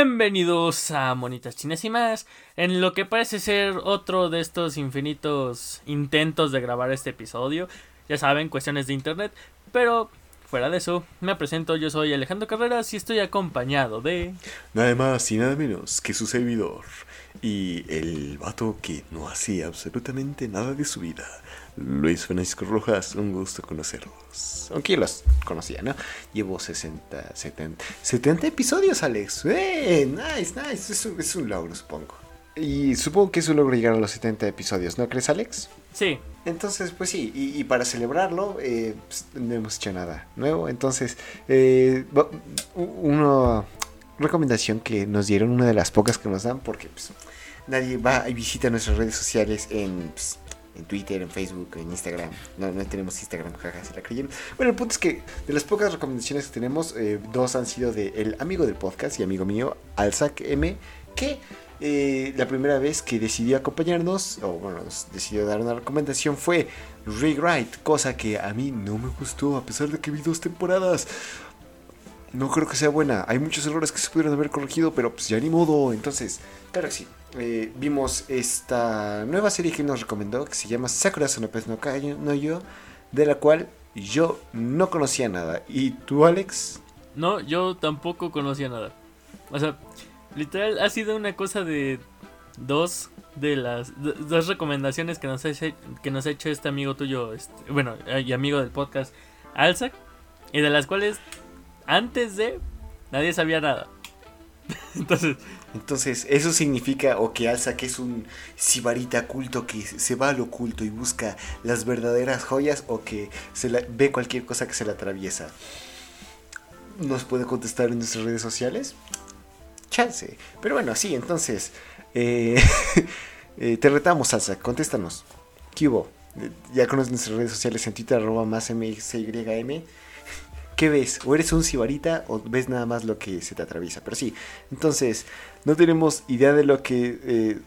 Bienvenidos a Monitas Chinas y más, en lo que parece ser otro de estos infinitos intentos de grabar este episodio. Ya saben, cuestiones de internet, pero fuera de eso, me presento, yo soy Alejandro Carreras y estoy acompañado de... Nada más y nada menos que su servidor y el vato que no hacía absolutamente nada de su vida. Luis Francisco Rojas, un gusto conocerlos. Aunque yo los conocía, ¿no? Llevo 60, 70, 70 episodios, Alex. ¡Eh! Nice, nice. Es un, es un logro, supongo. Y supongo que es un logro llegar a los 70 episodios, ¿no crees, Alex? Sí. Entonces, pues sí, y, y para celebrarlo, eh, pues, no hemos hecho nada nuevo. Entonces, eh, una recomendación que nos dieron, una de las pocas que nos dan, porque pues, nadie va y visita nuestras redes sociales en, pues, en Twitter, en Facebook, en Instagram. No, no tenemos Instagram, jaja, se la creyeron. Bueno, el punto es que de las pocas recomendaciones que tenemos, eh, dos han sido de el amigo del podcast y amigo mío, Alzac M, que eh, la primera vez que decidió acompañarnos, o bueno, decidió dar una recomendación fue Rewrite, cosa que a mí no me gustó, a pesar de que vi dos temporadas. No creo que sea buena. Hay muchos errores que se pudieron haber corregido, pero pues ya ni modo. Entonces, claro que sí. Eh, vimos esta nueva serie que nos recomendó, que se llama Sakura Sonopez no Kayo no Yo, de la cual yo no conocía nada. ¿Y tú, Alex? No, yo tampoco conocía nada. O sea, literal ha sido una cosa de dos de las do- dos recomendaciones que nos ha, hecho- que nos ha hecho este amigo tuyo, este, bueno, eh, y amigo del podcast, Alzac, y de las cuales antes de nadie sabía nada. Entonces, Entonces, eso significa o que Alza que es un sibarita culto que se va al oculto y busca las verdaderas joyas o que se ve cualquier cosa que se le atraviesa. ¿Nos puede contestar en nuestras redes sociales? Chance. Pero bueno, sí, entonces, eh, eh, te retamos, Alza, contéstanos. ¿Qué hubo? Eh, Ya conoces nuestras redes sociales en Twitter, arroba más MXYM. ¿Qué ves? ¿O eres un sibarita o ves nada más lo que se te atraviesa? Pero sí, entonces, no tenemos idea de lo que eh,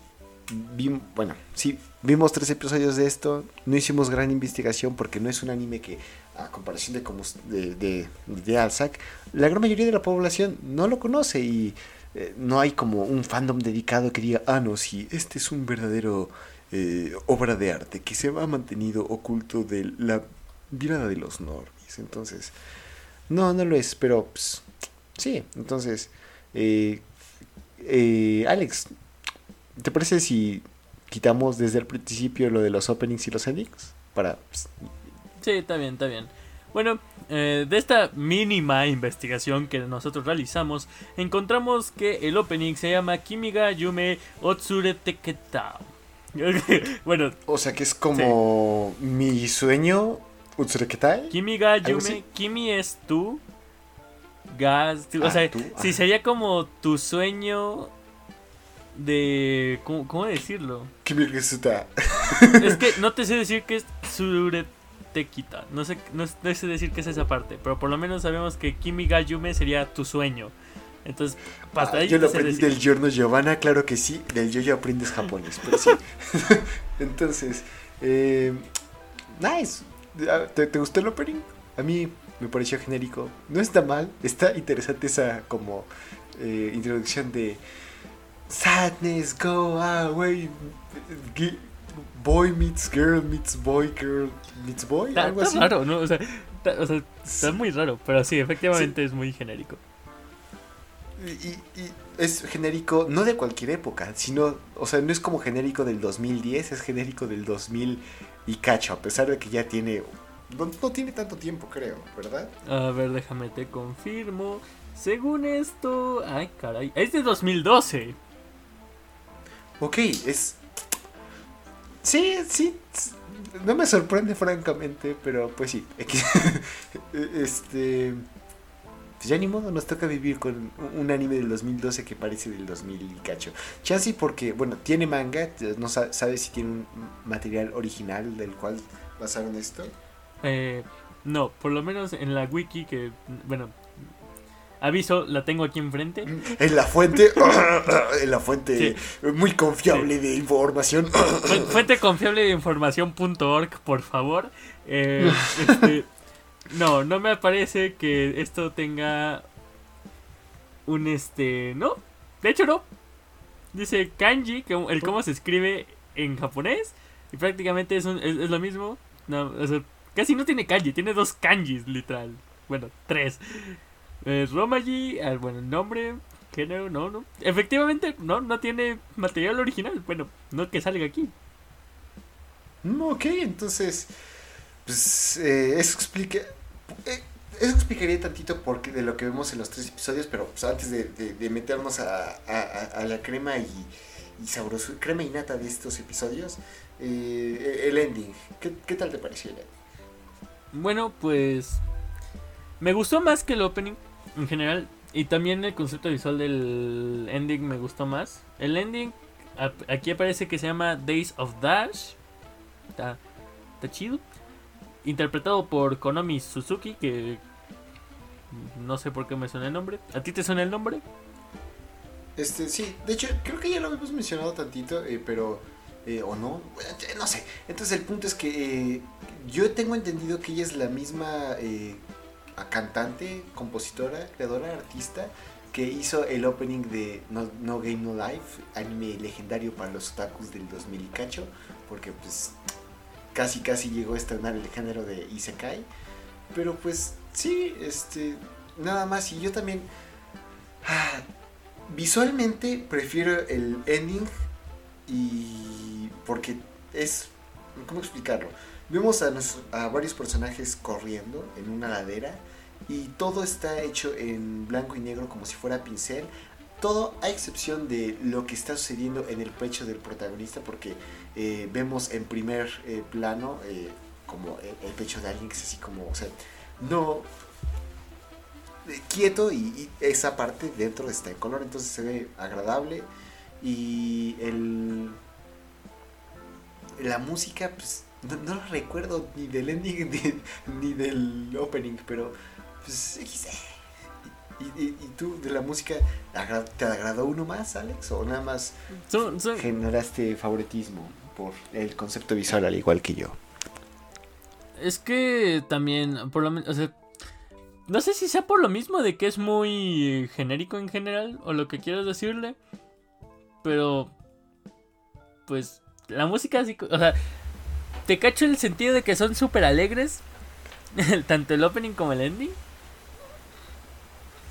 bueno, sí, vimos tres episodios de esto, no hicimos gran investigación porque no es un anime que, a comparación de, como, de, de, de Alzac, la gran mayoría de la población no lo conoce y eh, no hay como un fandom dedicado que diga, ah, no, sí, este es un verdadero eh, obra de arte que se ha mantenido oculto de la mirada de los normies. Entonces, no, no lo es, pero pues, sí, entonces, eh, eh, Alex, ¿te parece si quitamos desde el principio lo de los openings y los endings? Para, pues, sí, está bien, está bien. Bueno, eh, de esta mínima investigación que nosotros realizamos, encontramos que el opening se llama Kimiga Yume Otsure Teketa. bueno, o sea que es como mi sueño, Utsureketai. Kimiga ¿Algo Yume, así? Kimi es tú. Gas, tú- o Ah, sea, tú, ah. sería como tu sueño de ¿cómo, cómo decirlo? Kimigesuta. es que no te sé decir que es Suretekita. No sé, no, no sé decir qué es esa parte, pero por lo menos sabemos que Kimiga Yume sería tu sueño. Entonces, hasta Ah, ahí yo lo aprendí decir. del giorno Giovanna, claro que sí. Del yo aprendes japonés, pero sí. Entonces, eh, nice. Ah, ¿Te, te gustó el opening? A mí me pareció genérico. No está mal, está interesante esa como eh, introducción de Sadness, go away. Boy meets girl, meets boy, girl meets boy, Está, algo está así. raro, ¿no? O sea, está, o sea, está muy raro, pero sí, efectivamente es muy genérico. Y, y es genérico, no de cualquier época, sino, o sea, no es como genérico del 2010, es genérico del 2000 y cacho, a pesar de que ya tiene, no, no tiene tanto tiempo, creo, ¿verdad? A ver, déjame te confirmo. Según esto, ay caray, es de 2012. Ok, es... Sí, sí, no me sorprende francamente, pero pues sí, este... pues ya ni modo, nos toca vivir con un- anime del 2012 que parece del 2000 y cacho. Chance porque, bueno, tiene manga, no sa- sabe si tiene un material original del cual basaron esto. Eh, no, por lo menos en la wiki que, bueno, aviso, la tengo aquí enfrente. En la fuente, en la fuente Sí. muy confiable de información. Fu- Fuente confiable de información.org, por favor. Eh, este, no, no me parece que esto tenga un este, no, de hecho no. Dice kanji, que el cómo se escribe en japonés y prácticamente es, es, lo mismo. No, casi no tiene kanji, tiene dos kanjis literal. Bueno, tres. Romaji, ah, bueno, el nombre, género, no, no. Efectivamente, no, no tiene material original. Bueno, no que salga aquí. Mm, ok, entonces, pues eh, eso explica... Eh, eso explicaría tantito porque de lo que vemos en los tres episodios, pero pues, antes de, meternos a, la crema y, y sabroso, crema y nata de estos episodios, eh, el ending, ¿Qué, tal te pareció el ending? Bueno, pues me gustó más que el opening en general y también el concepto visual del ending me gustó más. El ending aquí aparece que se llama Days of Dash. Está, está chido. Interpretado por Konami Suzuki, que no sé por qué me suena el nombre. ¿A ti te suena el nombre? Este, sí, de hecho, creo que ya lo habíamos mencionado tantito, eh, pero. Eh, o no, eh, no sé. Entonces, el punto es que yo tengo entendido que ella es la misma cantante, compositora, creadora, artista que hizo el opening de No, Game No Life, anime legendario para los otakus del 2000 y porque pues casi casi llegó a estrenar el género de Isekai. Pero pues Sí, este, nada más. Y yo también, ah, visualmente prefiero el ending y porque es, ¿cómo explicarlo? Vemos a, a varios personajes corriendo en una ladera y todo está hecho en blanco y negro como si fuera pincel. Todo a excepción de lo que está sucediendo en el pecho del protagonista porque eh, vemos en primer eh, plano eh, como el, pecho de alguien que es así como, o sea, no quieto y, esa parte dentro está en color, entonces se ve agradable y el la música pues no, lo recuerdo ni del ending ni, del opening, pero pues y, y, tú de la música te agradó uno más, Alex, o nada más generaste favoritismo por el concepto visual al igual que yo. Es que también, por lo menos, no sé si sea por lo mismo de que es muy genérico en general, o lo que quieras decirle, pero, pues, la música así, o sea, te cacho el sentido de que son súper alegres, tanto el opening como el ending.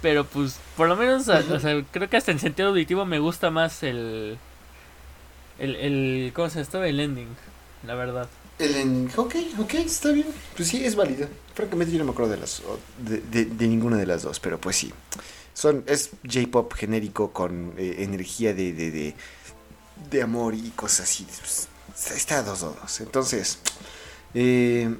Pero pues, por lo menos, creo que hasta en sentido auditivo me gusta más el, el, ¿cómo se llama? El ending, la verdad. El ok, ok, está bien. Pues sí, es válido. Francamente yo no me acuerdo de las de, de, ninguna de las dos, pero pues sí. Son, es J-pop genérico con eh, energía de, de, de, amor y cosas así. Pues, está a dos dos. Entonces, eh,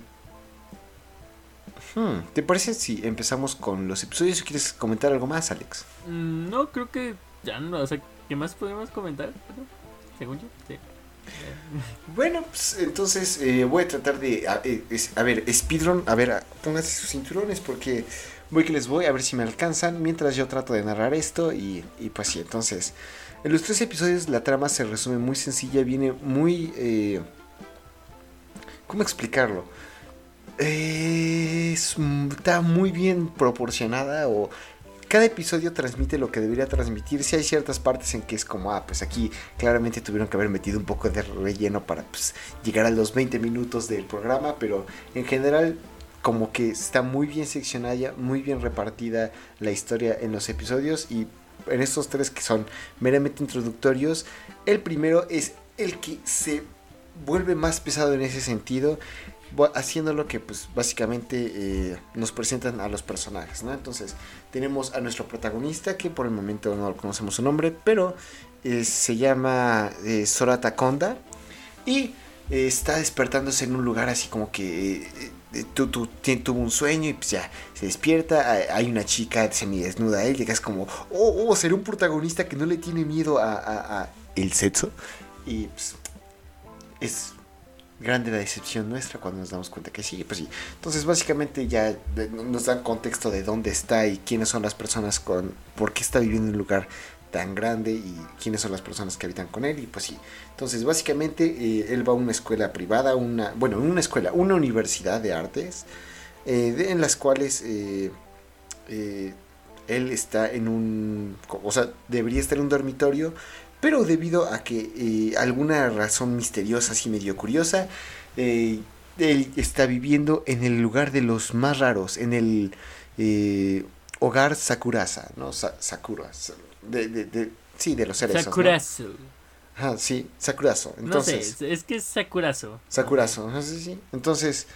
hmm, ¿te parece si empezamos con los episodios quieres comentar algo más, Alex? Mm, no, creo que ya no. O sea, ¿qué más podemos comentar? Según yo, sí. Bueno, pues entonces eh, voy a tratar de. A, eh, a, ver, speedrun. A ver, pónganse sus cinturones porque voy que les voy a ver si me alcanzan. Mientras yo trato de narrar esto. Y, pues sí, entonces. En los tres episodios la trama se resume muy sencilla. Viene muy. Eh, ¿Cómo explicarlo? Está muy bien proporcionada o cada episodio transmite lo que debería transmitir. Si hay ciertas partes en que es como, ah, pues aquí claramente tuvieron que haber metido un poco de relleno para pues, llegar a los 20 minutos del programa, pero en general como que está muy bien seccionada, muy bien repartida la historia en los episodios y en estos tres que son meramente introductorios, el primero es el que se vuelve más pesado en ese sentido haciendo lo que pues básicamente eh, nos presentan a los personajes, ¿no? Entonces tenemos a nuestro protagonista que por el momento no conocemos su nombre, pero eh, se llama eh, Sorata y está despertándose en un lugar así como que tuvo un sueño y pues ya se despierta, hay una chica semidesnuda a él es como, oh, oh, será un protagonista que no le tiene miedo a, a el sexo y pues es grande la decepción nuestra cuando nos damos cuenta que sí, pues sí. Entonces básicamente ya nos dan contexto de dónde está y quiénes son las personas con, por qué está viviendo en un lugar tan grande y quiénes son las personas que habitan con él y pues sí. Entonces básicamente eh, él va a una escuela privada, una, bueno, una escuela, una universidad de artes, eh, en las cuales eh, él está en un, o sea, debería estar en un dormitorio, pero debido a que eh, alguna razón misteriosa, así medio curiosa, eh, él está viviendo en el lugar de los más raros, en el eh, hogar Sakurasa, ¿no? Sakura, de, de, sí, de los seres. Sakurazo. Ah, sí, Sakurazo. Entonces, no sé, es que es Sakurazo. Sakurazo, sí, sí. Entonces,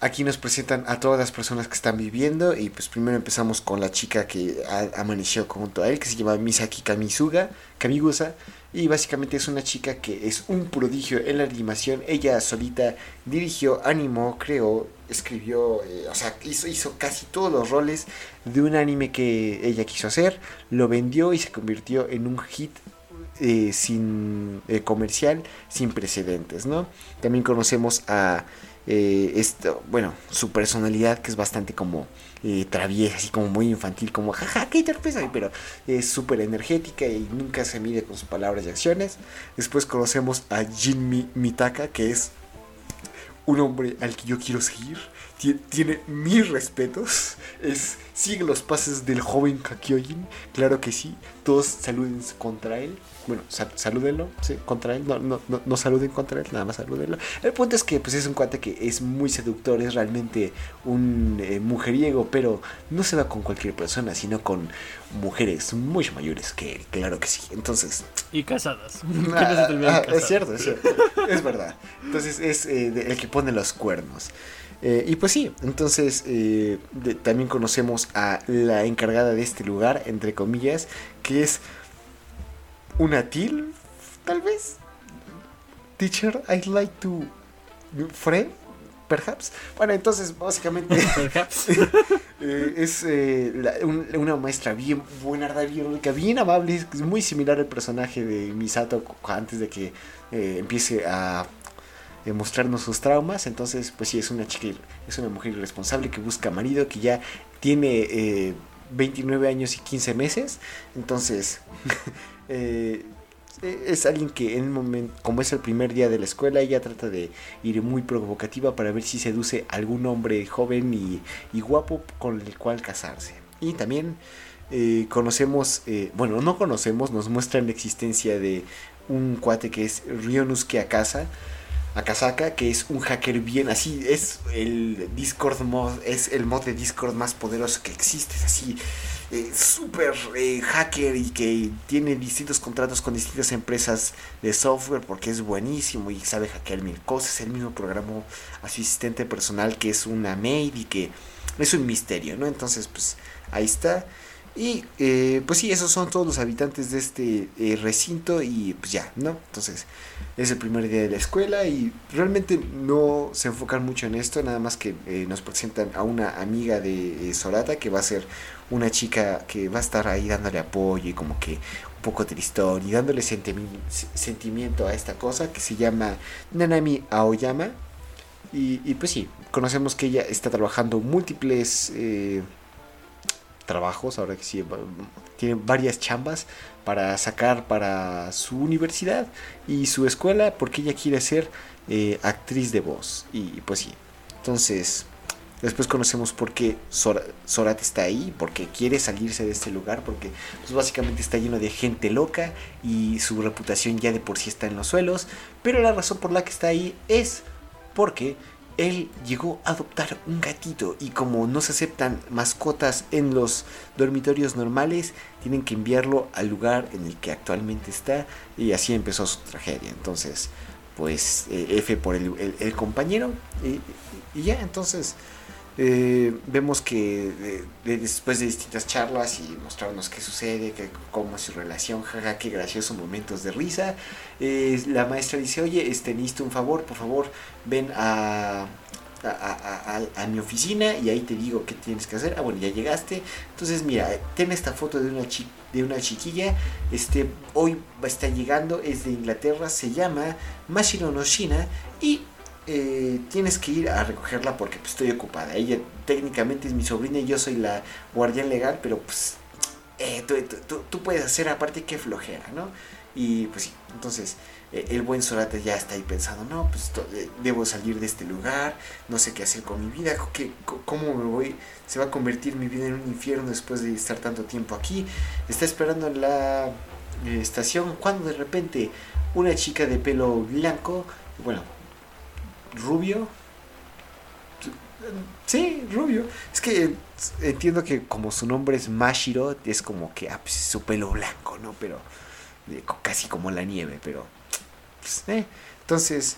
aquí nos presentan a todas las personas que están viviendo y pues primero empezamos con la chica que amaneció junto a él, que se llama Misaki Kamisuga, Kamigusa, y básicamente es una chica que es un prodigio en la animación. Ella solita dirigió, animó, creó, escribió, eh, o sea, hizo, hizo casi todos los roles de un anime que ella quiso hacer, lo vendió y se convirtió en un hit eh, sin eh, comercial sin precedentes, ¿no? También conocemos a eh, esto, bueno, su personalidad que es bastante como eh, traviesa, así como muy infantil, como jaja, qué torpeza, pero es súper energética y nunca se mide con sus palabras y acciones. Después conocemos a Jin Mitaka, que es un hombre al que yo quiero seguir. Tiene, mis respetos. Es, sigue los pases del joven Kakyojin. Claro que sí. Todos saluden contra él bueno, salúdenlo, sí, contra él, no, no, no, no, saluden contra él, nada más salúdenlo. El punto es que pues es un cuate que es muy seductor, es realmente un eh, mujeriego, pero no se va con cualquier persona, sino con mujeres mucho mayores que él, claro que sí. Entonces... Y casadas. Ah, ah, es cierto, es cierto, es verdad. Entonces es eh, el que pone los cuernos. Eh, y pues sí, entonces también conocemos a la encargada de este lugar, entre comillas, que es una til, tal vez. Teacher, I'd like to. Friend, perhaps. Bueno, entonces, básicamente. Eh, es eh, una maestra bien buena, bien bien amable. Es muy similar al personaje de Misato antes de que eh, empiece a mostrarnos sus traumas. Entonces, pues sí, es una chica, es una mujer irresponsable que busca marido, que ya tiene 29 años y 15 meses. Entonces, Eh, es alguien que en el momento, como es el primer día de la escuela, ella trata de ir muy provocativa para ver si seduce a algún hombre joven y, guapo con el cual casarse. Y también eh, conocemos, eh, bueno, no conocemos, nos muestran la existencia de un cuate que es Ryonusuke Akasa, Akasaka, que es un hacker bien así, es el Discord mod, es el mod de Discord más poderoso que existe, así eh, súper eh, hacker y que tiene distintos contratos con distintas empresas de software porque es buenísimo y sabe hackear mil cosas. El mismo programó a su asistente personal que es una maid y que es un misterio, ¿no? Entonces, pues ahí está. Y eh, pues sí, esos son todos los habitantes de este recinto y pues ya, ¿no? Entonces es el primer día de la escuela y realmente no se enfocan mucho en esto, nada más que nos presentan a una amiga de Sorata que va a ser una chica que va a estar ahí dándole apoyo y como que un poco tristón y dándole sentimiento a esta cosa que se llama Nanami Aoyama. Y, pues sí, conocemos que ella está trabajando múltiples eh, trabajos, ahora que sí, tiene varias chambas para sacar para su universidad y su escuela porque ella quiere ser eh, actriz de voz. y pues sí, entonces Después conocemos por qué Zorat está ahí, porque quiere salirse de este lugar, porque pues básicamente está lleno de gente loca y su reputación ya de por sí está en los suelos. Pero la razón por la que está ahí es porque él llegó a adoptar un gatito y como no se aceptan mascotas en los dormitorios normales, tienen que enviarlo al lugar en el que actualmente está y así empezó su tragedia. Entonces, pues eh, F por el, compañero y ya, entonces eh, vemos que después de distintas charlas y mostrarnos qué sucede, que, cómo es su relación, jaja, qué graciosos momentos de risa, eh, la maestra dice, oye, este, un favor, por favor, ven a, a, mi oficina y ahí te digo qué tienes que hacer. Ah, bueno, ya llegaste. Entonces, mira, ten esta foto de una, de una chiquilla. Este, hoy a estar llegando, es de Inglaterra, se llama Mashiro Noshina y eh, tienes que ir a recogerla porque pues, estoy ocupada. Ella técnicamente es mi sobrina y yo soy la guardián legal, pero pues eh, tú, puedes hacer aparte que flojera, ¿no? Y pues sí, entonces eh, el buen Sorata ya está ahí pensando, no, pues debo salir de este lugar, no sé qué hacer con mi vida, ¿qué, ¿cómo me voy? Se va a convertir mi vida en un infierno después de estar tanto tiempo aquí. Está esperando en la estación cuando de repente una chica de pelo blanco, bueno, rubio, Sí, rubio. Es que entiendo que como su nombre es Mashiro, es como que ah, pues, su pelo blanco, ¿no? Pero casi como la nieve, pero pues, eh. Entonces,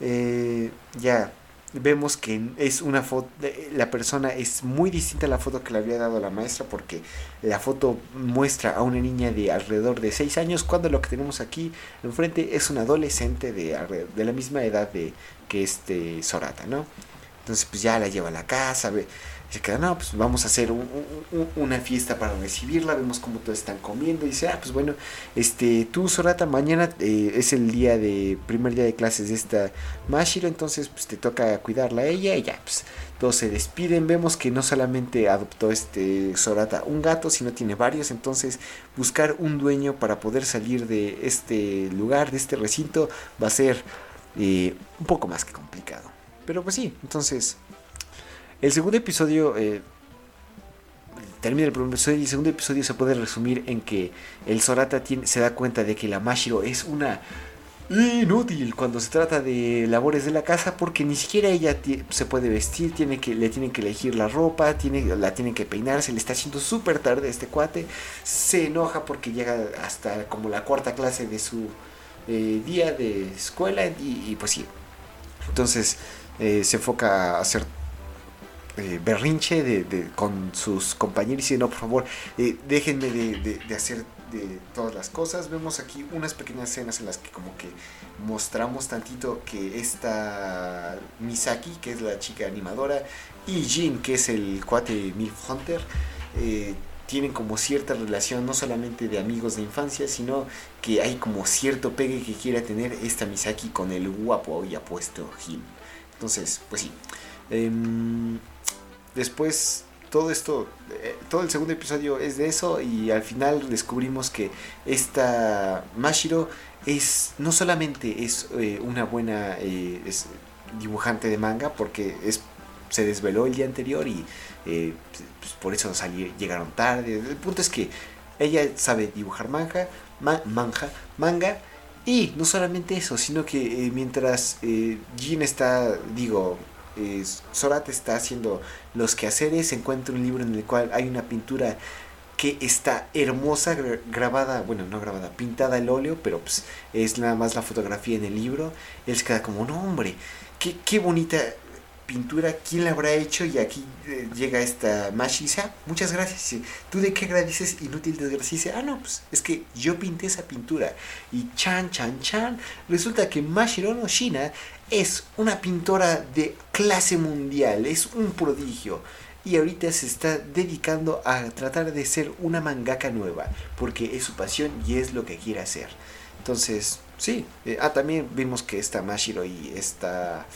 eh, ya vemos que es una foto, la persona es muy distinta a la foto que le había dado la maestra porque la foto muestra a una niña de alrededor de 6 años cuando lo que tenemos aquí enfrente es un adolescente de, de la misma edad de que este Sorata, ¿no? Entonces pues ya la lleva a la casa, se queda, no, pues vamos a hacer una fiesta para recibirla, vemos cómo todos están comiendo, y dice, ah, pues bueno, este, tú Sorata, mañana eh, es el día de, primer día de clases de esta Mashiro, entonces pues te toca cuidarla a ella, y ya, pues todos se despiden, vemos que no solamente adoptó este Sorata un gato, sino tiene varios, entonces buscar un dueño para poder salir de este lugar, de este recinto, va a ser un poco más que complicado. Pero pues sí, entonces el segundo episodio eh, termina el primer episodio y el segundo episodio se puede resumir en que el Sorata se da cuenta de que la Mashiro es una inútil cuando se trata de labores de la casa porque ni siquiera ella se puede vestir, tiene que, le tienen que elegir la ropa, tiene, la tienen que peinar, se le está haciendo súper tarde este cuate, se enoja porque llega hasta como la cuarta clase de su eh, día de escuela y, pues sí, entonces eh, se enfoca a hacer eh, berrinche de, con sus compañeros y no, por favor, déjenme de, hacer de todas las cosas. Vemos aquí unas pequeñas escenas en las que como que mostramos tantito que esta Misaki, que es la chica animadora, y Jin, que es el cuate Milf Hunter, tienen como cierta relación, no solamente de amigos de infancia, sino que hay como cierto pegue que quiere tener esta Misaki con el guapo y apuesto Jin. Entonces, pues sí. Em, después todo esto, eh, todo el segundo episodio es de eso y al final descubrimos que esta Mashiro es no solamente es eh, una buena eh, dibujante de manga porque es se desveló el día anterior y pues, por eso llegaron tarde. El punto es que ella sabe dibujar manga, manja, manga y no solamente eso, sino que mientras Jin está, digo, eh, Sorat está haciendo los quehaceres, encuentra un libro en el cual hay una pintura que está hermosa, grabada, bueno, no grabada, pintada el óleo, pero pues es nada más la fotografía en el libro. Él se queda como, no hombre, qué, qué bonita pintura, ¿quién la habrá hecho? Y aquí eh, llega esta Mashi y dice, ah, muchas gracias. ¿Tú de qué agradeces? Inútil desgracia. dice, ah, no, pues es que yo pinté esa pintura. Y chan, chan, chan, resulta que Mashiro no Shina es una pintora de clase mundial, es un prodigio. Y ahorita se está dedicando a tratar de ser una mangaka nueva, porque es su pasión y es lo que quiere hacer. Entonces, sí. Eh, ah, también vimos que esta Mashiro y esta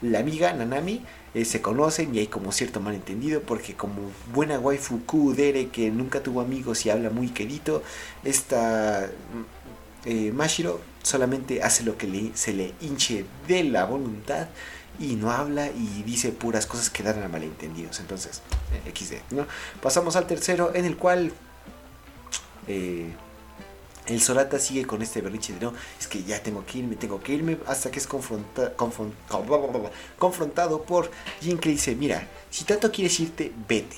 la amiga Nanami eh, se conocen y hay como cierto malentendido porque como buena waifu Kudere que nunca tuvo amigos y habla muy querido, esta eh, Mashiro solamente hace lo que se le hinche de la voluntad y no habla y dice puras cosas que dan a malentendidos. Entonces, eh, XD, ¿no? Pasamos al tercero en el cual... El Solata sigue con este berrinche de no, es que ya tengo que irme, tengo que irme, hasta que es confronta, confrontado por Jin que dice, mira, si tanto quieres irte, vete.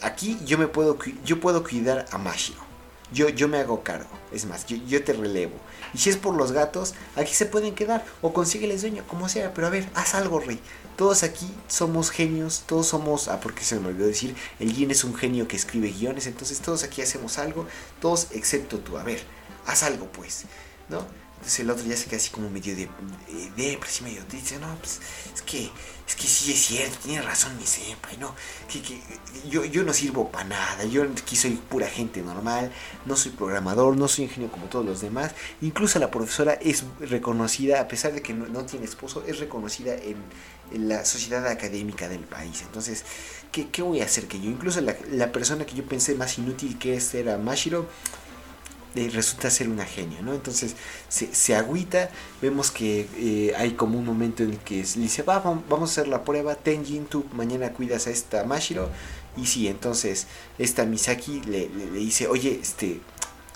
Aquí yo me puedo, yo puedo cuidar a Mashiro. Yo, yo me hago cargo. Es más, yo, yo te relevo. Y si es por los gatos, aquí se pueden quedar. O consígueles dueño, como sea. Pero a ver, haz algo, rey. Todos aquí somos genios. Todos somos. Ah, porque se me olvidó decir. El guion es un genio que escribe guiones. Entonces todos aquí hacemos algo. Todos excepto tú. A ver, haz algo, pues. ¿No? Entonces el otro ya se queda así como medio de, medio triste. No, pues es que, es que sí es cierto, tiene razón mi senpai, ¿no? Que, que yo, yo no sirvo para nada, yo aquí soy pura gente normal, no soy programador, no soy ingenio como todos los demás. Incluso la profesora es reconocida, a pesar de que no, tiene esposo, es reconocida en, la sociedad académica del país. Entonces, ¿qué, ¿qué, voy a hacer que yo? Incluso la, la persona que yo pensé más inútil que es era Mashiro eh, resulta ser una genia, ¿no? Entonces se, se agüita, vemos que eh, hay como un momento en el que le dice, Va, vamos a hacer la prueba, Tenjin, tú mañana cuidas a esta Mashiro. Y sí, entonces esta Misaki le, dice, oye, este,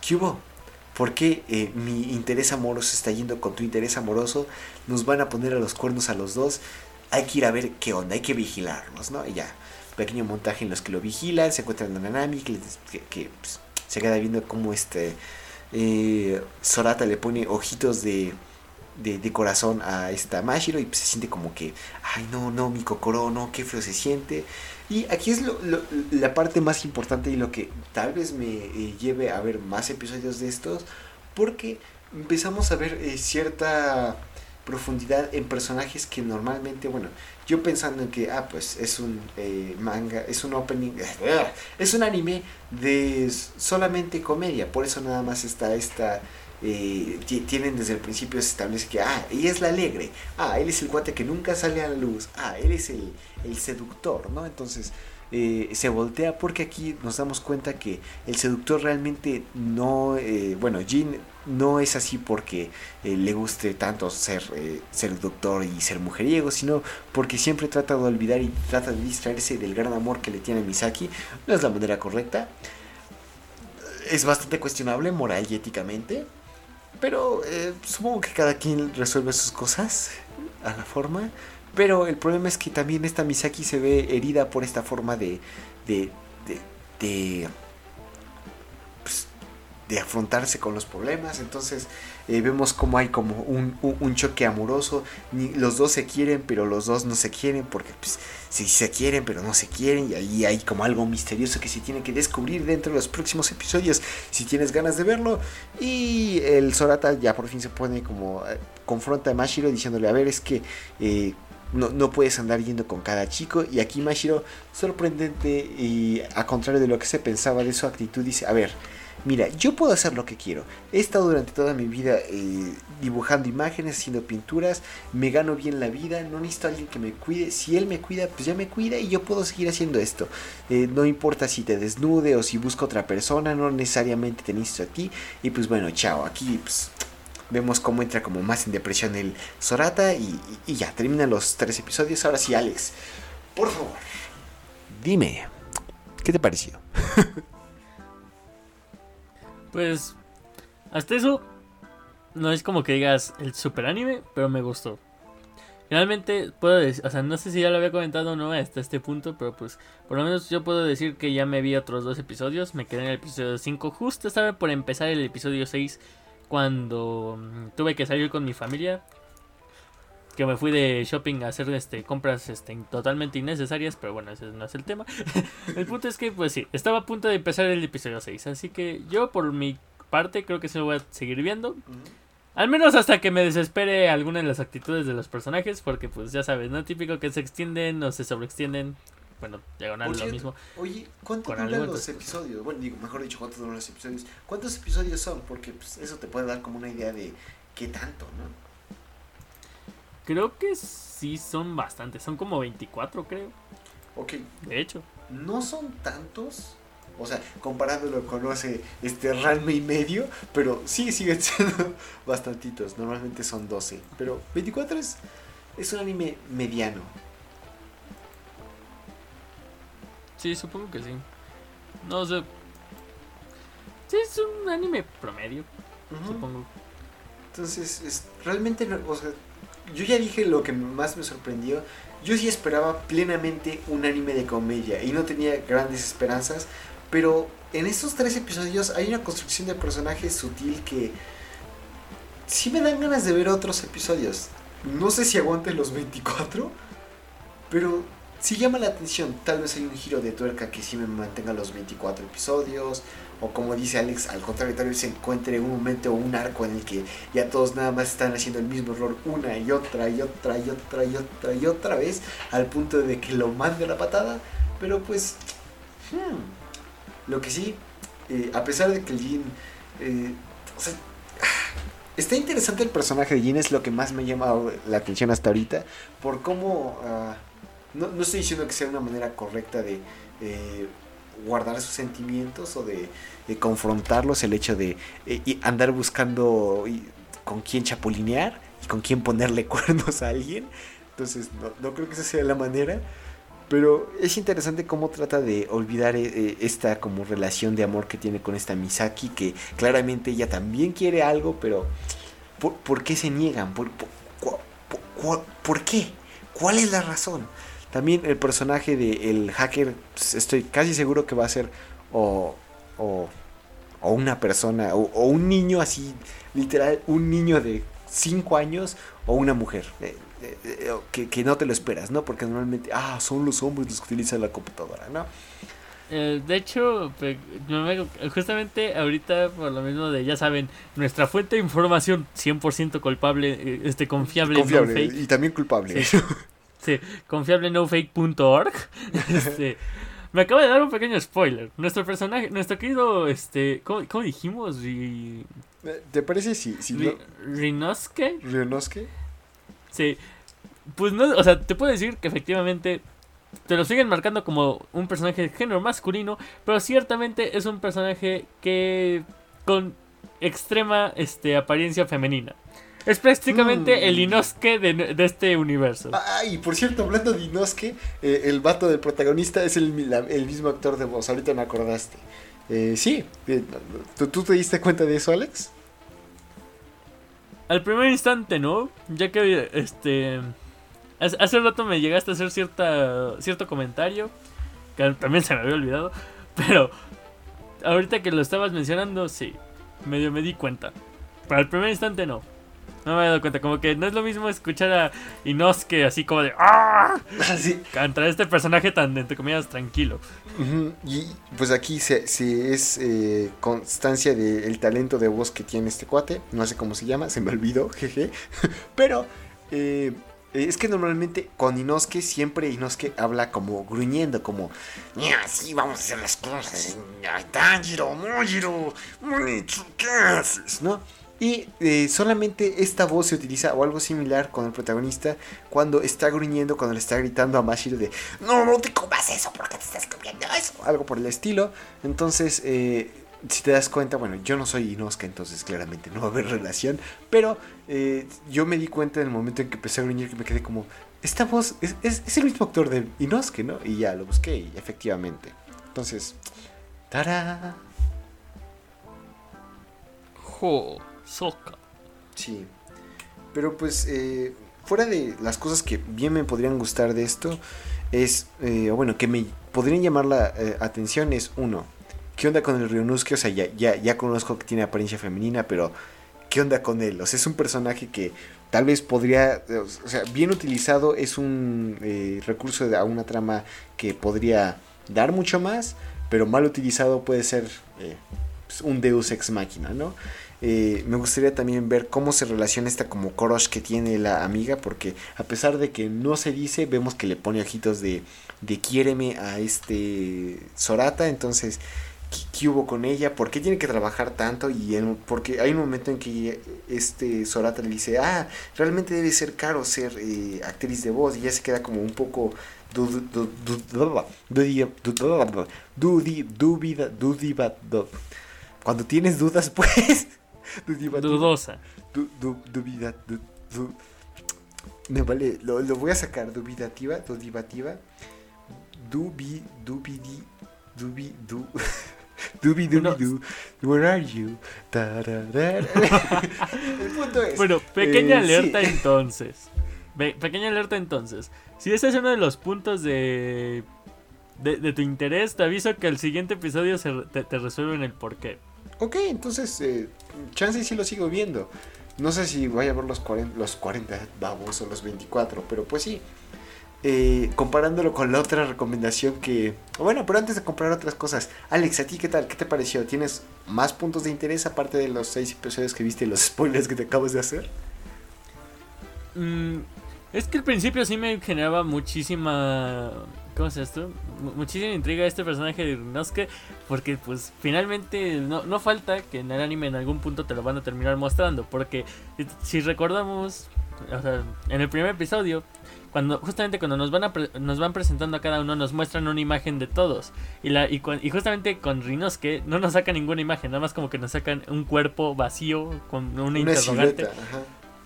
¿qué hubo? ¿Por qué eh, mi interés amoroso está yendo con tu interés amoroso? Nos van a poner a los cuernos a los dos. Hay que ir a ver qué onda, hay que vigilarlos, ¿no? Y ya, pequeño montaje en los que lo vigilan, se encuentran a Nanami, que, que, pues, se queda viendo cómo este eh, Sorata le pone ojitos de, de, corazón a esta Mashiro y pues, se siente como que, ay no, no, mi Kokoro, no, qué feo se siente. Y aquí es lo, la parte más importante y lo que tal vez me eh, lleve a ver más episodios de estos, porque empezamos a ver eh, cierta profundidad en personajes que normalmente, bueno, yo pensando en que, ah, pues es un eh, manga, es un opening, es un anime de solamente comedia, por eso nada más está esta, eh, tienen desde el principio se establece que, ah, ella es la alegre, ah, él es el guate que nunca sale a la luz, ah, él es el, el seductor, ¿no? Entonces, eh, se voltea porque aquí nos damos cuenta que el seductor realmente no, eh, bueno, Jean no es así porque eh, le guste tanto ser seductor y ser mujeriego, sino porque siempre trata de olvidar y trata de distraerse del gran amor que le tiene Misaki. No es la manera correcta. Es bastante cuestionable moral y éticamente. Pero supongo que cada quien resuelve sus cosas a la forma. Pero el problema es que también esta Misaki se ve herida por esta forma de. de. de. de, pues, afrontarse con los problemas. Entonces eh, vemos como hay como un, un, choque amoroso. los dos se quieren, pero los dos no se quieren. Porque pues, si se quieren, pero no se quieren. Y ahí hay como algo misterioso que se tiene que descubrir dentro de los próximos episodios. Si tienes ganas de verlo. Y el Sorata ya por fin se pone como. Eh, confronta a Mashiro diciéndole: A ver, es que. Eh, no, puedes andar yendo con cada chico. Y aquí Mashiro, sorprendente y a contrario de lo que se pensaba de su actitud, dice, a ver, mira, yo puedo hacer lo que quiero. He estado durante toda mi vida eh, dibujando imágenes, haciendo pinturas, me gano bien la vida, no necesito a alguien que me cuide. Si él me cuida, pues ya me cuida y yo puedo seguir haciendo esto. Eh, no importa si te desnude o si busco otra persona, no necesariamente te necesito a ti. Y pues bueno, chao, aquí pues vemos cómo entra como más en depresión el Sorata y, ya, terminan los tres episodios. Ahora sí, Alex, por favor, dime, ¿qué te pareció? pues, hasta eso, no es como que digas el super anime, pero me gustó. Realmente puedo decir, o sea, no sé si ya lo había comentado o no hasta este punto, pero pues por lo menos yo puedo decir que ya me vi otros dos episodios, me quedé en el episodio 5, justo estaba por empezar el episodio 6 cuando mm, tuve que salir con mi familia que me fui de shopping a hacer este compras este totalmente innecesarias, pero bueno, ese no es el tema. el punto es que pues sí, estaba a punto de empezar el episodio 6, así que yo por mi parte creo que se lo voy a seguir viendo. Al menos hasta que me desespere alguna de las actitudes de los personajes, porque pues ya sabes, no típico que se extienden o se sobreextienden bueno, diagonal lo mismo. Oye, ¿cuánto duran los episodios? Bueno, digo, mejor dicho, ¿cuántos duran los episodios? ¿Cuántos episodios son? Porque pues, eso te puede dar como una idea de qué tanto, ¿no? Creo que sí son bastantes, son como 24, creo. Ok. De hecho. No son tantos, o sea, comparándolo con hace este Ranme y medio, pero sí siguen siendo bastantitos. Normalmente son 12, pero 24 es, es un anime mediano. Sí, supongo que sí. No sé. Sí, es un anime promedio. Supongo. Entonces, es, realmente, o sea, yo ya dije lo que más me sorprendió. Yo sí esperaba plenamente un anime de comedia y no tenía grandes esperanzas. Pero en estos tres episodios hay una construcción de personajes sutil que sí me dan ganas de ver otros episodios. No sé si aguante los 24, pero si llama la atención. Tal vez hay un giro de tuerca que sí me mantenga los 24 episodios. O como dice Alex, al contrario, tal vez se encuentre un momento o un arco en el que ya todos nada más están haciendo el mismo error una y otra y otra y otra y otra y otra vez. Al punto de que lo mande la patada. Pero pues... Hmm, lo que sí, eh, a pesar de que el Jin... Eh, está interesante el personaje de Jin, es lo que más me ha llamado la atención hasta ahorita. Por cómo... Ah, no, no, estoy diciendo que sea una manera correcta de eh, guardar sus sentimientos o de, confrontarlos, el hecho de eh, andar buscando con quién chapulinear y con quién ponerle cuernos a alguien. Entonces, no, creo que esa sea la manera. Pero es interesante cómo trata de olvidar eh, esta como relación de amor que tiene con esta Misaki, que claramente ella también quiere algo, pero ¿por, qué se niegan? ¿Por, por, qué? ¿Cuál es la razón? También el personaje del hacker, pues, estoy casi seguro que va a ser o, o, una persona, o, un niño así, literal, un niño de 5 años o una mujer. Eh, eh, que, no te lo esperas, ¿no? Porque normalmente, ah, son los hombres los que utilizan la computadora, ¿no? Eh, de hecho, justamente ahorita, por lo mismo de, ya saben, nuestra fuente de información 100% culpable, eh, este, confiable, confiable y también culpable. Sí, Este, me acaba de dar un pequeño spoiler. Nuestro personaje, nuestro querido, este, ¿cómo, dijimos? ¿Te parece si, si Rinoske? Rinoske. Sí. Pues no, o sea, te puedo decir que efectivamente te lo siguen marcando como un personaje de género masculino, pero ciertamente es un personaje que con extrema este, apariencia femenina. Es prácticamente el mm. Inosuke de, este universo. Ay, por cierto, hablando de Inosuke, eh, el vato del protagonista es el, mismo actor de voz. Ahorita me acordaste. Eh, sí, eh, ¿tú, te diste cuenta de eso, Alex? Al primer instante, ¿no? Ya que este hace, rato me llegaste a hacer cierta cierto comentario que también se me había olvidado, pero ahorita que lo estabas mencionando, sí, medio me di cuenta. Pero al primer instante no. No me había dado cuenta, como que no es lo mismo escuchar a Inosuke así como de ¡Ah! Así. Contra este personaje tan, entre comillas, tranquilo. Y pues aquí se, es eh, constancia del talento de voz que tiene este cuate. No sé cómo se llama, se me olvidó, jeje. Pero eh, es que normalmente con Inosuke siempre Inosuke habla como gruñendo, como sí, vamos a hacer las cosas. Tanjiro, Mojiro, ¿qué haces? ¿No? Y eh, solamente esta voz se utiliza o algo similar con el protagonista cuando está gruñendo, cuando le está gritando a Mashiro de No, no te comas eso, porque te estás comiendo eso? Algo por el estilo. Entonces, eh, si te das cuenta, bueno, yo no soy Inosuke, entonces claramente no va a haber relación. Pero eh, yo me di cuenta en el momento en que empecé a gruñir que me quedé como Esta voz es, es, el mismo actor de Inosuke, ¿no? Y ya lo busqué y efectivamente. Entonces, ¡tada! Jo. Soca. Sí. Pero pues, eh, fuera de las cosas que bien me podrían gustar de esto, es, eh, bueno, que me podrían llamar la eh, atención es, uno, ¿qué onda con el Ryunosuke? O sea, ya, ya, ya conozco que tiene apariencia femenina, pero ¿qué onda con él? O sea, es un personaje que tal vez podría, o sea, bien utilizado es un recurso de, a una trama que podría dar mucho más, pero mal utilizado puede ser pues, un deus ex máquina, ¿no? Eh, me gustaría también ver cómo se relaciona esta como crush que tiene la amiga, porque a pesar de que no se dice, vemos que le pone ojitos de, de quiéreme a este Sorata, entonces, ¿qué, hubo con ella? ¿Por qué tiene que trabajar tanto? Y porque hay un momento en que este Sorata le dice, ah, realmente debe ser caro ser eh, actriz de voz, y ya se queda como un poco cuando tienes dudas, pues Dudosa. Du, du, me vale, lo, lo, voy a sacar. Dubitativa, dudivativa. Dubi, dubidi, dubi, du. Dubi, dubi, du. Where are you? El punto es. Bueno, pequeña eh, alerta entonces. pequeña alerta entonces. Si ese es uno de los puntos de, de, de tu interés, te aviso que el siguiente episodio se, te, te resuelven el porqué. Ok, entonces, eh, sí lo sigo viendo. No sé si voy a ver los 40, los 40 babos o los 24, pero pues sí. Eh, comparándolo con la otra recomendación que... Bueno, pero antes de comprar otras cosas, Alex, ¿a ti qué tal? ¿Qué te pareció? ¿Tienes más puntos de interés aparte de los 6 episodios que viste y los spoilers que te acabas de hacer? Mm, es que al principio sí me generaba muchísima ¿Cómo es esto? muchísima intriga este personaje de Inosuke. Porque, pues, finalmente no, no, falta que en el anime en algún punto te lo van a terminar mostrando. Porque, si recordamos, o sea, en el primer episodio, cuando justamente cuando nos van a nos van presentando a cada uno nos muestran una imagen de todos y la y, y, justamente con Rinosuke no nos sacan ninguna imagen nada más como que nos sacan un cuerpo vacío con una, interrogante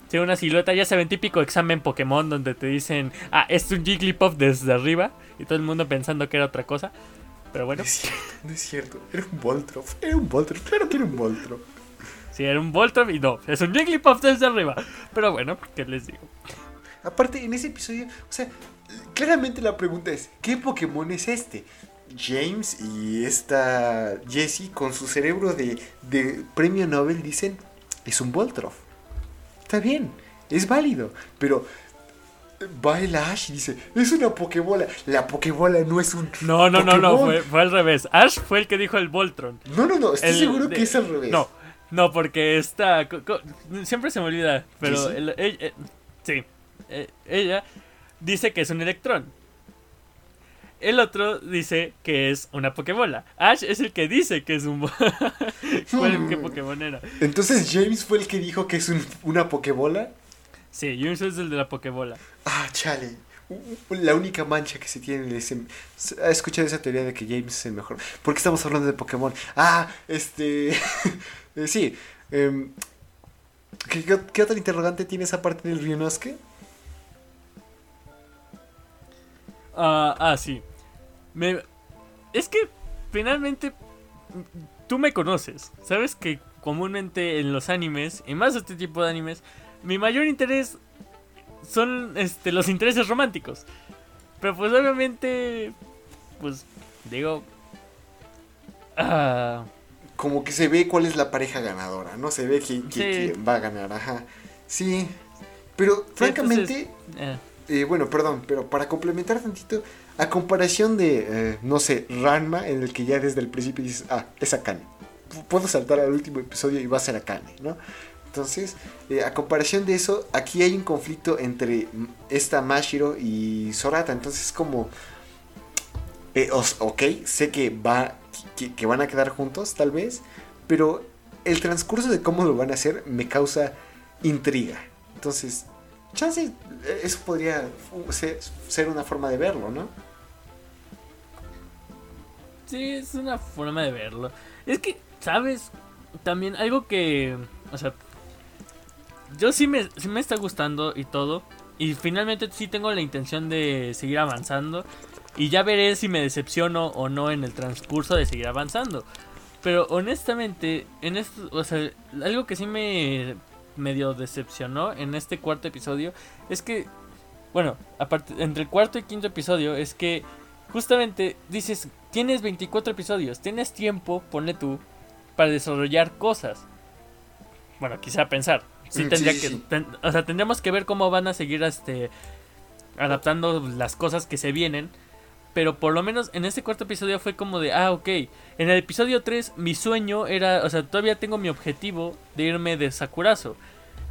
Sí, una silueta, ya saben, típico examen Pokémon donde te dicen, ah, es un Jigglypuff desde arriba y todo el mundo pensando que era otra cosa. Pero bueno. No es cierto, no es cierto. Era un Voltroff, era un Voltroff, claro que era un Voltroff. Sí, era un Voltroff y no, es un Jigglypuff desde arriba. Pero bueno, ¿qué les digo? Aparte, en ese episodio, o sea, claramente la pregunta es, ¿qué Pokémon es este? James y esta Jessie con su cerebro de, de premio Nobel dicen, es un Voltroff. Está bien, es válido, pero va el Ash y dice, es una Pokébola. La Pokébola no es un... No, no, no, no, fue, fue, al revés. Ash fue el que dijo el Voltron. No, no, no, estoy seguro que es al revés. No, no, porque está... Siempre se me olvida, pero... El, eh, sí, eh, ella dice que es un electrón. El otro dice que es una Pokébola. Ash es el que dice que es un. ¿Cuál, ¿Qué Pokémon era? Entonces James fue el que dijo que es una Pokébola. Sí, James es el de la Pokébola. Ah, chale. La única mancha que se tiene es. ¿Ha escuchado esa teoría de que James es el mejor? ¿Por qué estamos hablando de Pokémon? Ah, este. Eh, sí. Em, ¿qué, ¿qué, otra interrogante tiene esa parte del Ryunosuke? Ah, ah, sí. Me... Es que finalmente tú me conoces. Sabes que comúnmente en los animes, y más este tipo de animes, mi mayor interés son este, los intereses románticos. Pero pues obviamente, pues digo... Ah, Como que se ve cuál es la pareja ganadora, ¿no? Se ve quién, va a ganar, ajá. Sí, pero francamente... Eh. Eh, bueno, perdón, pero para complementar tantito, a comparación de, eh, no sé, Ranma, en el que ya desde el principio dices, ah, es Akane. Puedo saltar al último episodio y va a ser Akane, ¿no? Entonces, eh, a comparación de eso, aquí hay un conflicto entre esta Mashiro y Sorata. Entonces, como, ok, sé que, va, que van a quedar juntos, tal vez, pero el transcurso de cómo lo van a hacer me causa intriga. Entonces, chance, eso podría ser, una forma de verlo, ¿no? Sí, es una forma de verlo. Es que, ¿sabes? También algo que, o sea, yo sí me, sí me está gustando y todo. Y finalmente sí tengo la intención de seguir avanzando. Y ya veré si me decepciono o no en el transcurso de seguir avanzando. Pero honestamente, en esto, o sea, algo que sí me medio decepcionó en este cuarto episodio es que, bueno, aparte, entre el cuarto y quinto episodio es que justamente dices, tienes 24 episodios, tienes tiempo, ponle tú, para desarrollar cosas. Bueno, quizá pensar. Sí, mm, tendría que, o sea, tendríamos que ver cómo van a seguir este adaptando las cosas que se vienen pero por lo menos en este cuarto episodio fue como de, ah, ok. En el episodio 3 mi sueño era, o sea, todavía tengo mi objetivo de irme de Sakurazo.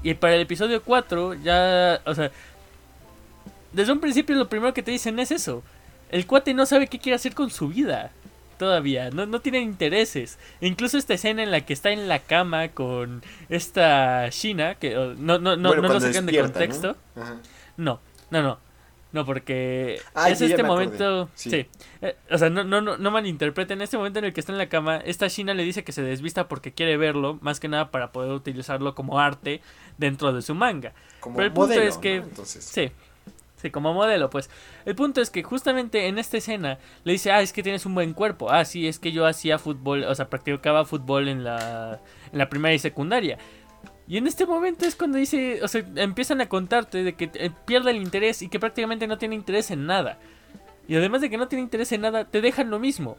Y para el episodio 4 ya, o sea, desde un principio lo primero que te dicen es eso. El cuate no sabe qué quiere hacer con su vida. Todavía, no, no tiene intereses. incluso esta escena en la que está en la cama con esta Shina, que no, no, no, no lo sacan de contexto. no, no, no. No, porque es este momento. Sí. Eh, o sea, no, no, no, no malinterpreten. Este momento en el que está en la cama, esta China le dice que se desvista porque quiere verlo, más que nada para poder utilizarlo como arte dentro de su manga. Como Pero el punto es que. Sí. Sí, como modelo, pues. El punto es que justamente en esta escena le dice, ah, es que tienes un buen cuerpo. Ah, sí, es que yo hacía fútbol, o sea, practicaba fútbol en la, en la primaria y secundaria. Y en este momento es cuando dice, o sea, empiezan a contarte de que eh, pierde el interés y que prácticamente no tiene interés en nada. Y además de que no tiene interés en nada, te dejan lo mismo.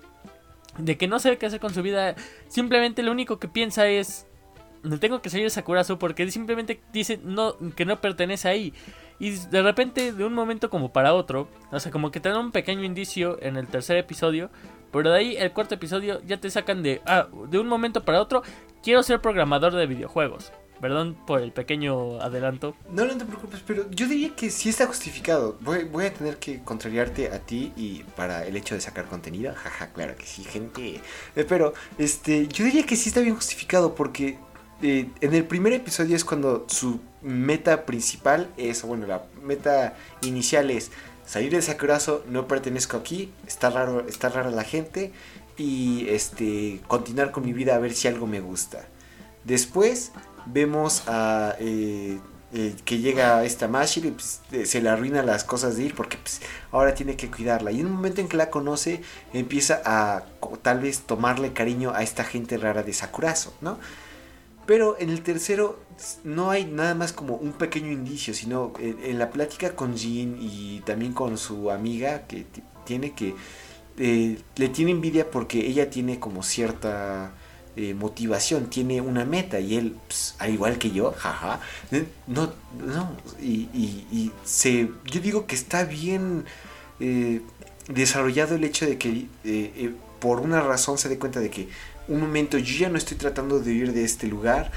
De que no sabe qué hacer con su vida. Simplemente lo único que piensa es, no tengo que salir de Sakurazo porque simplemente dice que no pertenece ahí. Y de repente, de un momento como para otro, o sea, como que te dan un pequeño indicio en el tercer episodio. Pero de ahí, el cuarto episodio, ya te sacan de, ah, de un momento para otro, quiero ser programador de videojuegos. Perdón por el pequeño adelanto. No, no te preocupes, pero yo diría que sí está justificado. Voy, a tener que contrariarte a ti y para el hecho de sacar contenido. Jaja, claro que sí, gente. Eh, pero, este, yo diría que sí está bien justificado porque eh, en el primer episodio es cuando su meta principal es, bueno, la meta inicial es salir de Sakurazo, no pertenezco aquí, está raro, está rara la gente y este continuar con mi vida a ver si algo me gusta. Después vemos a eh, eh, que llega esta Mashiro y pues, eh, se le arruina las cosas de ir porque pues, ahora tiene que cuidarla. Y en un momento en que la conoce, empieza a tal vez tomarle cariño a esta gente rara de Sakurazo, ¿no? Pero en el tercero no hay nada más como un pequeño indicio, sino en, la plática con Jin y también con su amiga que tiene que... Le tiene envidia porque ella tiene como cierta eh, motivación, tiene una meta y él, pues, al igual que yo, jaja, eh, no, no, y, se, yo digo que está bien desarrollado el hecho de que por una razón se dé cuenta de que un momento yo ya no estoy tratando de huir de este lugar,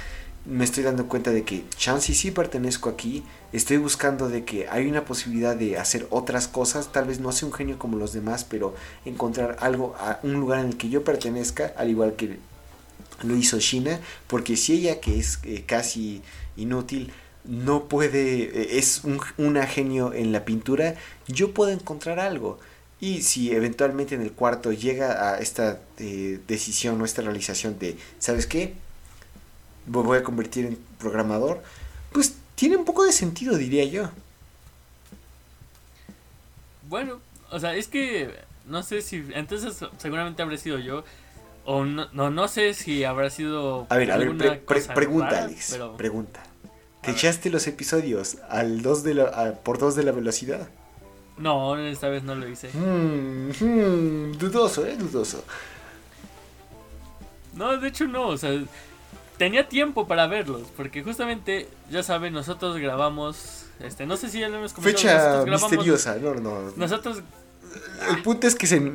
me estoy dando cuenta de que chance sí pertenezco aquí, estoy buscando de que hay una posibilidad de hacer otras cosas, tal vez no sea un genio como los demás, pero encontrar algo, a un lugar en el que yo pertenezca, al igual que lo hizo Shina, porque si ella que es eh, casi inútil no puede, eh, es un, genio en la pintura, yo puedo encontrar algo. Y si eventualmente en el cuarto llega a esta eh, decisión o esta realización de, ¿sabes qué? voy a convertir en programador, pues tiene un poco de sentido, diría yo. Bueno, o sea, es que no sé si entonces seguramente habré sido yo o no no, sé si habrá sido A ver, a ver, pregunta, Alex, pregunta. ¿Te echaste los episodios al dos de la, por dos de la velocidad? No, esta vez no lo hice. Mm, mm, dudoso, eh, dudoso. No, de hecho no, o sea, tenía tiempo para verlos, porque justamente, ya saben, nosotros grabamos, este, no sé si ya lo hemos comentado. Fecha misteriosa, no, no. Nosotros... El punto es que se,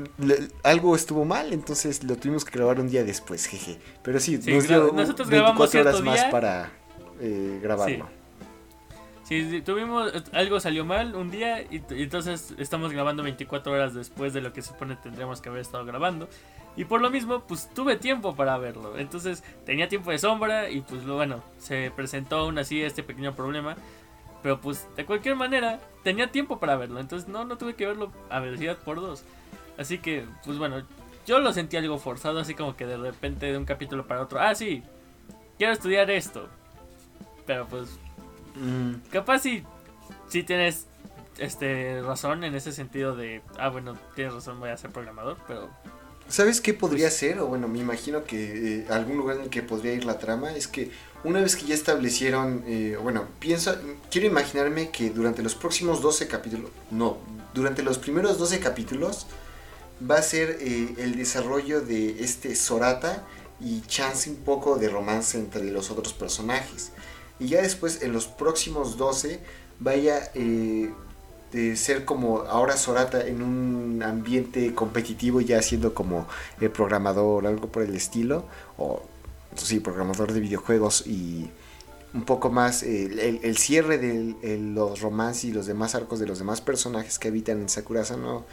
algo estuvo mal, entonces lo tuvimos que grabar un día después, jeje. Pero sí, nos dio nosotros 24 horas más para eh, grabarlo. Sí, tuvimos, algo salió mal un día y, entonces estamos grabando 24 horas después de lo que supone tendríamos que haber estado grabando. Y por lo mismo, pues tuve tiempo para verlo. Entonces tenía tiempo de sombra y pues bueno, se presentó aún así este pequeño problema. Pero pues de cualquier manera, tenía tiempo para verlo. Entonces no, no tuve que verlo a velocidad por dos. Así que, pues bueno, yo lo sentí algo forzado, así como que de repente de un capítulo para otro. Ah, sí, quiero estudiar esto. Pero pues Mm. Capaz si, si tienes este razón en ese sentido de, ah, bueno, tienes razón, voy a ser programador, pero... ¿Sabes qué podría pues ser? O bueno, me imagino que eh, algún lugar en el que podría ir la trama es que una vez que ya establecieron, eh, bueno, pienso, quiero imaginarme que durante los próximos 12 capítulos, no, durante los primeros 12 capítulos va a ser eh, el desarrollo de este Sorata y chance un poco de romance entre los otros personajes y ya después en los próximos 12 vaya de ser como ahora Sorata en un ambiente competitivo ya siendo como el programador algo por el estilo o sí programador de videojuegos y un poco más el, cierre de los romances y los demás arcos de los demás personajes que habitan en Sakurazo ¿no?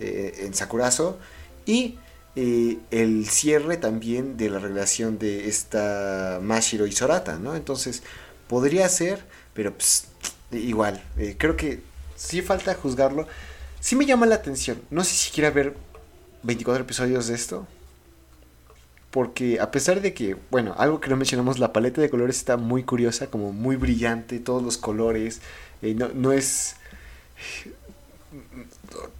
Eh, en Sakurazo y eh, el cierre también de la relación de esta Mashiro y Sorata, ¿no? Entonces, podría ser, pero pues, igual, eh, creo que sí falta juzgarlo. Sí me llama la atención, no sé si quiera ver 24 episodios de esto. Porque a pesar de que, bueno, algo que no mencionamos, la paleta de colores está muy curiosa, como muy brillante, todos los colores. Eh, no, no es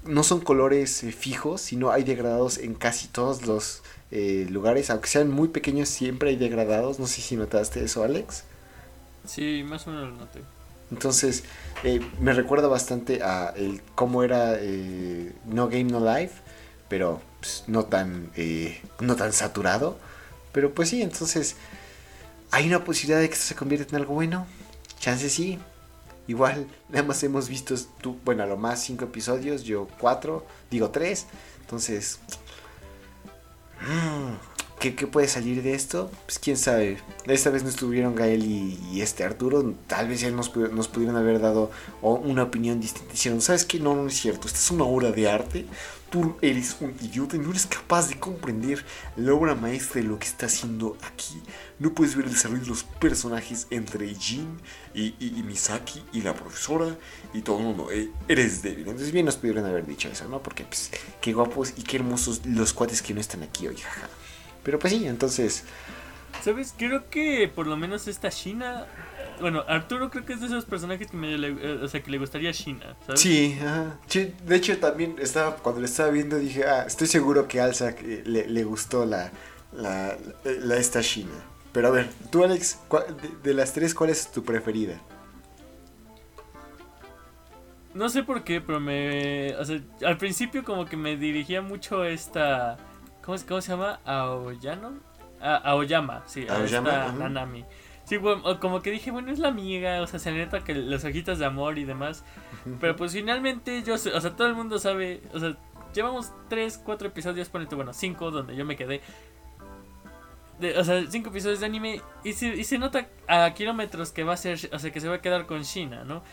no son colores eh, fijos, sino hay degradados en casi todos los eh, lugares, aunque sean muy pequeños, siempre hay degradados. No sé si notaste eso, Alex. Sí, más o menos lo noté. Entonces, eh, me recuerda bastante a el, cómo era No Game No Life, pero pues, no, tan, no tan saturado. Pero pues sí, entonces, ¿hay una posibilidad de que esto se convierta en algo bueno? Chance sí, Igual, nada más hemos visto, tú, bueno, a lo más cinco episodios, yo cuatro, digo tres. Entonces, mm, ¿Qué, puede salir de esto? Pues quién sabe. Esta vez no estuvieron Gael y, este Arturo. Tal vez ya nos, nos pudieron haber dado una opinión distinta. Hicieron, ¿sabes qué? No, no es cierto. Esta es una obra de arte. Tú eres un idiota y no eres capaz de comprender la obra maestra de lo que está haciendo aquí. No puedes ver el desarrollo de los personajes entre Jin y, Misaki y la profesora y todo el mundo. Eh, eres débil. Entonces bien nos pudieron haber dicho eso, ¿no? Porque pues qué guapos y qué hermosos los cuates que no están aquí hoy, jaja. Pero pues sí, entonces... ¿Sabes? Creo que por lo menos esta China... Bueno, Arturo creo que es de esos personajes que, me le, eh, o sea, que le gustaría China, ¿sabes? Sí, ajá. de hecho también estaba cuando le estaba viendo dije, ah, estoy seguro que Alza eh, le, le gustó la, la, la, esta China. Pero a ver, tú Alex, de, las tres, ¿cuál es tu preferida? No sé por qué, pero me... O sea, al principio como que me dirigía mucho esta ¿Cómo, cómo se llama? ¿Aoyano? Aoyama, sí, Aoyama, Nanami. Sí, como que dije, bueno, es la amiga, o sea, se nota que los ojitos de amor y demás. Pero pues finalmente yo, o sea, todo el mundo sabe, o sea, llevamos 3, 4 episodios, ponete, bueno, 5 donde yo me quedé. o sea, 5 episodios de anime y se, y se nota a kilómetros que va a ser, o sea, que se va a quedar con Shina, ¿no?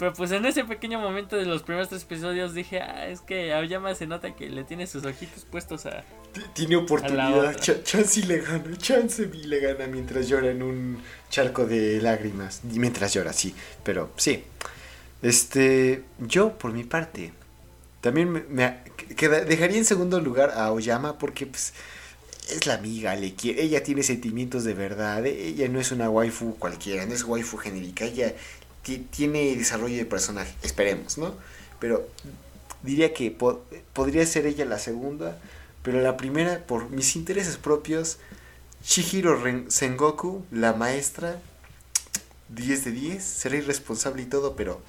Pero pues en ese pequeño momento de los primeros tres episodios dije, ah, es que Aoyama se nota que le tiene sus ojitos puestos a. Tiene oportunidad. chance le gana, chance le gana mientras llora en un charco de lágrimas. Mientras llora, sí. Pero sí. Este. Yo, por mi parte, también me, dejaría en segundo lugar a Aoyama porque, pues. Es la amiga, le quiere, ella tiene sentimientos de verdad, ella no es una waifu cualquiera, no es waifu genérica, ella tiene desarrollo de personaje, esperemos, ¿no? Pero diría que podría ser ella la segunda, pero la primera, por mis intereses propios, Chihiro Sengoku, la maestra, 10 de 10, será irresponsable y todo, pero...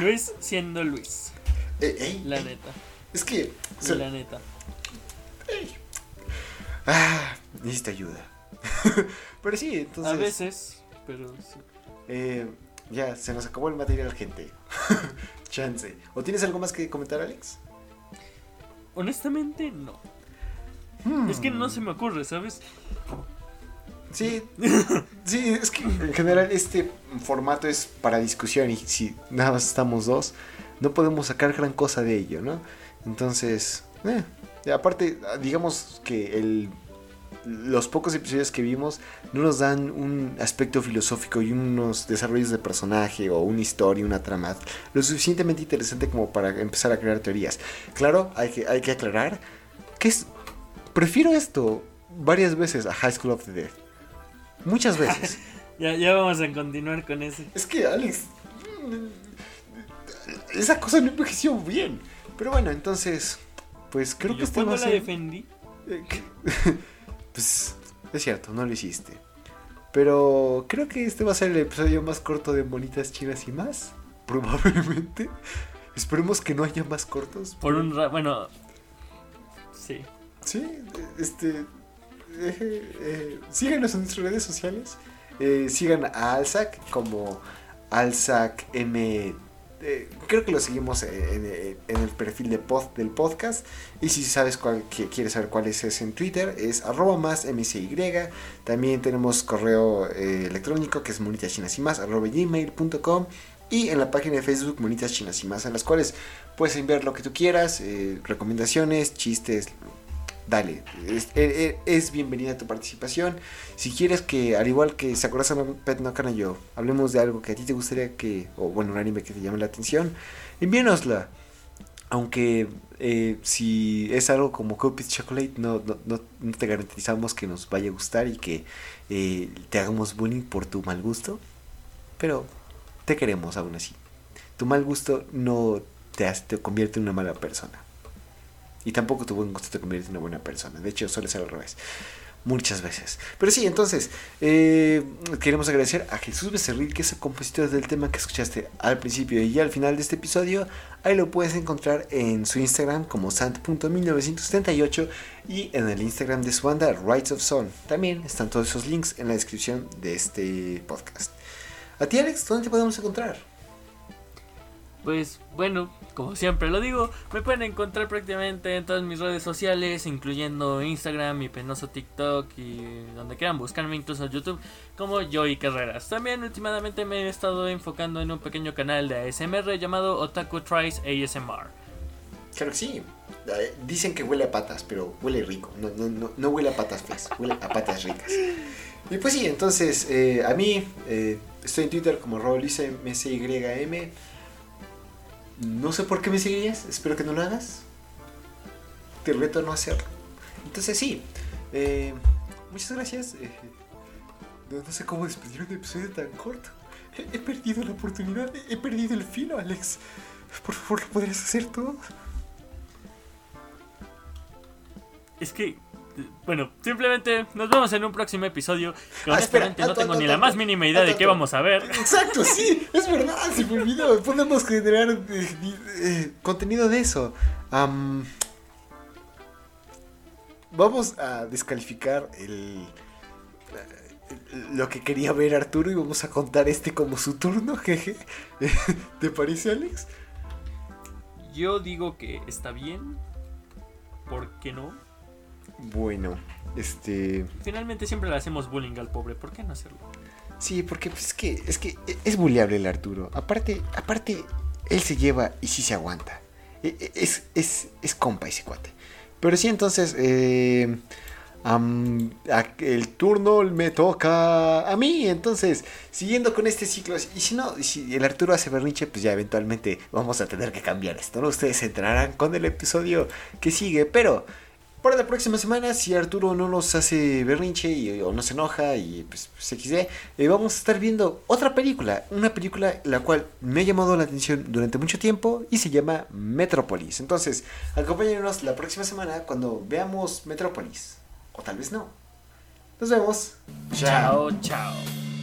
Luis siendo Luis. Eh, la neta. Es que... la neta. Ah, necesita ayuda. pero sí, entonces. A veces, pero sí. Eh, ya, se nos acabó el material, gente. Chance. ¿O tienes algo más que comentar, Alex? Honestamente, no. Hmm. Es que no se me ocurre, ¿sabes? Sí, sí, es que en general este formato es para discusión y si nada más estamos dos, no podemos sacar gran cosa de ello, ¿no? Entonces, eh, aparte, digamos que el los pocos episodios que vimos no nos dan un aspecto filosófico y unos desarrollos de personaje o una historia, una trama lo suficientemente interesante como para empezar a crear teorías. Claro, hay que, hay que aclarar que es, prefiero esto varias veces a High School of the Dead. Muchas veces. ya, ya vamos a continuar con ese. Es que Alex, esa cosa no envejeció bien. Pero bueno, entonces, pues creo que este va a ser... la defendí? Pues es cierto, no lo hiciste. Pero creo que este va a ser el episodio más corto de Bonitas Chinas y más. Probablemente. Esperemos que no haya más cortos. Por un rato, bueno. Sí. Sí, este. Eh, eh, síganos en nuestras redes sociales. Eh, sigan a Alzac como Alzac M eh, creo que lo seguimos en, el perfil de del podcast. Y si sabes cuál, quieres saber cuál es, en Twitter, es arroba más mcy. También tenemos correo eh, electrónico que es monitas y más arroba gmail.com. Y en la página de Facebook Monitas Chinas y más, en las cuales puedes enviar lo que tú quieras, eh, recomendaciones, chistes, dale, es, es, bienvenida tu participación. Si quieres que, al igual que Sakura-sama Pet no Kana yo, hablemos de algo que a ti te gustaría que, o bueno, un anime que te llame la atención, envíanosla. Aunque eh, si es algo como Copies Chocolate, no, no, no, te garantizamos que nos vaya a gustar y que eh, te hagamos bullying por tu mal gusto. Pero te queremos aún así. Tu mal gusto no te, hace, te convierte en una mala persona. Y tampoco tu buen gusto te convierte en una buena persona. De hecho, suele ser al revés. Muchas veces. Pero sí, entonces, eh, queremos agradecer a Jesús Becerril, que es el compositor del tema que escuchaste al principio y al final de este episodio. Ahí lo puedes encontrar en su Instagram como sant.1978 y en el Instagram de su banda Rights of Son. También están todos esos links en la descripción de este podcast. A ti, Alex, ¿dónde te podemos encontrar? Pues bueno, como siempre lo digo, me pueden encontrar prácticamente en todas mis redes sociales, incluyendo Instagram, mi penoso TikTok y donde quieran buscarme, incluso YouTube, como Joey Carreras. También últimamente me he estado enfocando en un pequeño canal de ASMR llamado Otaku Tries ASMR. Claro que sí. Eh, Dicen que huele a patas, pero huele rico. No, huele a patas feas, huele a patas ricas. Y pues sí, entonces eh, a mí eh, estoy en Twitter como RobLiceMCYM. No sé por qué me seguirías, espero que no lo hagas. Te reto a no hacerlo. Entonces sí, eh, muchas gracias. eh, no, sé cómo despedir un episodio tan corto. He, perdido la oportunidad, he, he perdido el filo, Alex. Por favor, ¿lo podrías hacer tú? Es que, bueno, simplemente nos vemos en un próximo episodio. Que Ah, espera, honestamente no alto, tengo alto, ni la alto. más mínima idea de qué alto. vamos a ver. Exacto, sí, es verdad, se me olvidó. Podemos generar eh, eh, contenido de eso. Am, vamos a descalificar el, eh, lo que quería ver Arturo y vamos a contar este como su turno, jeje. ¿Te parece, Alex? Yo digo que está bien. ¿Por qué no? Bueno, este. Finalmente siempre le hacemos bullying al pobre. ¿Por qué no hacerlo? Sí, porque pues, es que es que es buleable el Arturo. Aparte, aparte, él se lleva y sí se aguanta. E- e- Es, es, es compa ese cuate. Pero sí, entonces, eh, el turno me toca a mí. Entonces, siguiendo con este ciclo, y si no, si el Arturo hace berrinche, pues ya eventualmente vamos a tener que cambiar esto. ¿no? Ustedes entrarán con el episodio que sigue, pero para la próxima semana, si Arturo no nos hace berrinche y, o no se enoja y pues, pues, XD, eh, vamos a estar viendo otra película. Una película la cual me ha llamado la atención durante mucho tiempo y se llama Metrópolis. Entonces, acompáñenos la próxima semana cuando veamos Metrópolis. O tal vez no. Nos vemos. Chao, chao.